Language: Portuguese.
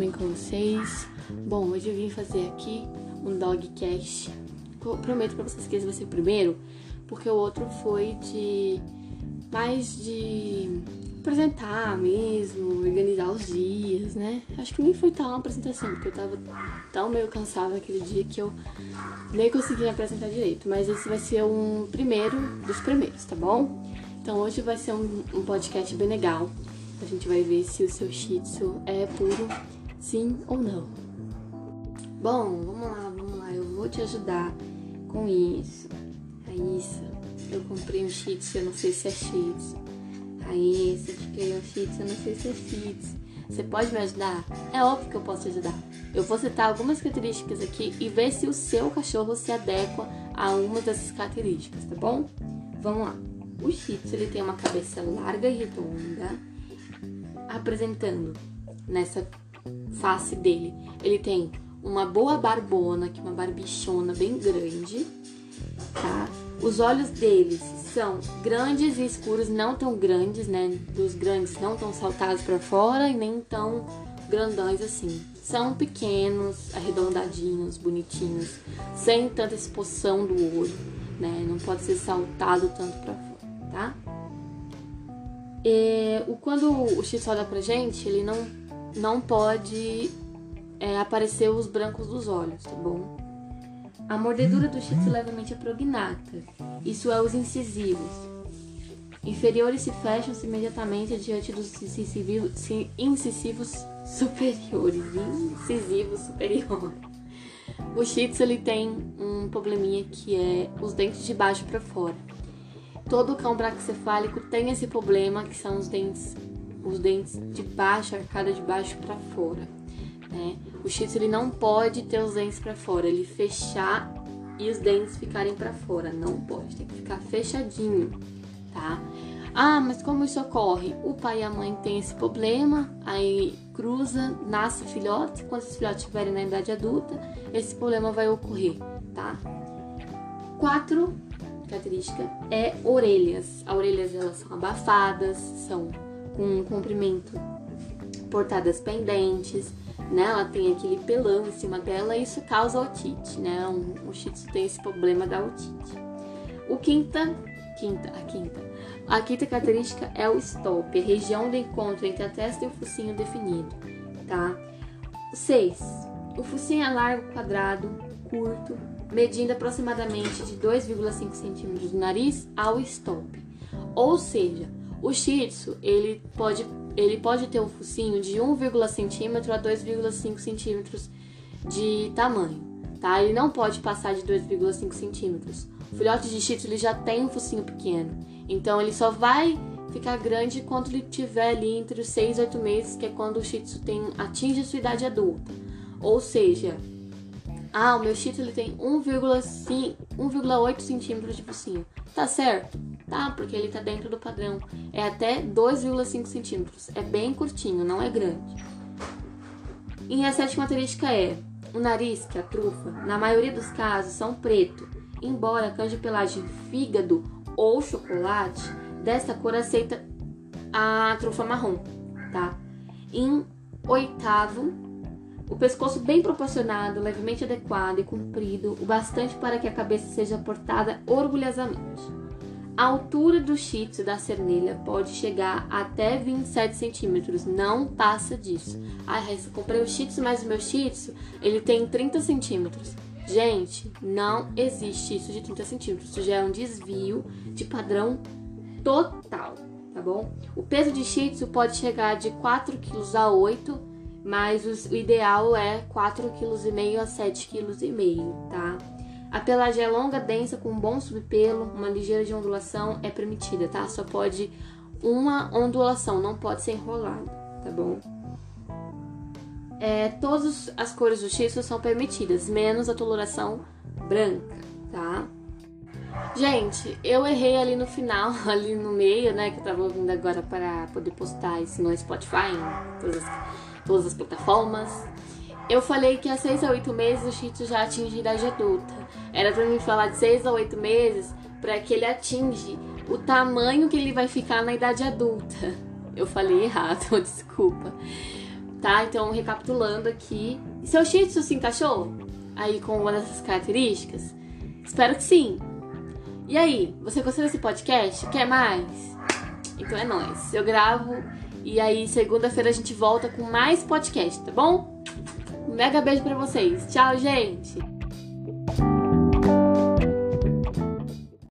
bem com vocês? Bom, hoje eu vim fazer aqui um dogcast. Prometo pra vocês que esse vai ser o primeiro, porque o outro foi de mais de apresentar mesmo, organizar os dias, né? Acho que nem foi tão uma apresentação, porque eu tava tão meio cansada aquele dia que eu nem consegui apresentar direito. Mas esse vai ser um primeiro dos primeiros, tá bom? Então hoje vai ser um, um podcast bem legal. A gente vai ver se o seu shih tzu é puro, sim ou não. Bom, vamos lá, vamos lá. Eu vou te ajudar com isso. Raíssa, eu comprei um tzu, eu não sei se é tzu. Raíssa, eu adquiri um tzu, eu não sei se é tzu. Você pode me ajudar? É óbvio que eu posso te ajudar. Eu vou citar algumas características aqui e ver se o seu cachorro se adequa a uma dessas características, tá bom? Vamos lá. O Shih ele tem uma cabeça larga e redonda, apresentando nessa face dele. Ele tem uma boa barbona, que é uma barbichona bem grande, tá? Os olhos deles são grandes e escuros, não tão grandes, né? Dos grandes não tão saltados para fora e nem tão grandões assim. São pequenos, arredondadinhos, bonitinhos, sem tanta exposição do olho, né? Não pode ser saltado tanto para fora, tá? E, o, quando o X olha pra gente, ele não, não pode é, aparecer os brancos dos olhos, tá bom? A mordedura do Shih levemente é prognata. Isso é os incisivos. Inferiores se fecham-se imediatamente diante dos incisivos, incisivos superiores. Incisivos superiores. O Shih Tzu ele tem um probleminha que é os dentes de baixo para fora. Todo cão braquicefálico tem esse problema, que são os dentes, os dentes de baixo, a arcada de baixo para fora. Né? O Shih ele não pode ter os dentes para fora, ele fechar e os dentes ficarem para fora, não pode, tem que ficar fechadinho, tá? Ah, mas como isso ocorre? O pai e a mãe têm esse problema, aí cruza, nasce filhote, quando esses filhotes estiverem na idade adulta, esse problema vai ocorrer, tá? Quatro característica é orelhas. As orelhas elas são abafadas, são com comprimento portadas pendentes, né? Ela tem aquele pelão em cima dela e isso causa otite, né? Um, o shih tzu tem esse problema da otite. O quinta, quinta, a quinta. A quinta característica é o stop, a região do encontro entre a testa e o focinho definido, tá? 6. O focinho é largo, quadrado, curto, medindo aproximadamente de 2,5 centímetros do nariz ao stop. Ou seja, o Shih Tzu, ele pode ele pode ter um focinho de 1,5 centímetro a 2,5 centímetros de tamanho, tá? Ele não pode passar de 2,5 centímetros. O filhote de shih tzu ele já tem um focinho pequeno, então ele só vai ficar grande quando ele tiver ali entre os 6 e 8 meses, que é quando o shih tzu tem, atinge a sua idade adulta. Ou seja, ah, o meu shih tzu ele tem 1,8 centímetros de focinho. Tá certo? Tá, porque ele tá dentro do padrão. É até 2,5 centímetros. É bem curtinho, não é grande. E a sétima característica é o nariz, que é a trufa, na maioria dos casos são preto, embora cães de pelagem fígado ou chocolate dessa cor aceita a trufa marrom, tá? Em oitavo, o pescoço bem proporcionado, levemente adequado e comprido, o bastante para que a cabeça seja portada orgulhosamente. A altura do tzu da cernelha pode chegar até 27 centímetros, não passa disso. Ai, Raíssa, comprei o shih mas o meu shih ele tem 30 centímetros. Gente, não existe isso de 30 centímetros. Isso já é um desvio de padrão total, tá bom? O peso de shih pode chegar de 4 kg a 8 mas o ideal é 4,5 kg a 7,5 kg, tá? A pelagem é longa, densa, com um bom subpelo, uma ligeira de ondulação é permitida, tá? Só pode uma ondulação, não pode ser enrolado, tá bom? É, todas as cores do xisto são permitidas, menos a coloração branca, tá? Gente, eu errei ali no final, ali no meio, né? Que eu tava ouvindo agora para poder postar isso no Spotify, em todas as, todas as plataformas. Eu falei que há 6 a 8 meses o Shih Tzu já atinge a idade adulta. Era pra mim falar de 6 a 8 meses para que ele atinge o tamanho que ele vai ficar na idade adulta. Eu falei errado, desculpa. tá? Então, recapitulando aqui. Seu Shih Tzu se encaixou aí com uma dessas características? Espero que sim. E aí, você gostou desse podcast? Quer mais? Então é nóis. Eu gravo e aí segunda-feira a gente volta com mais podcast, tá bom? Um mega beijo pra vocês. Tchau, gente!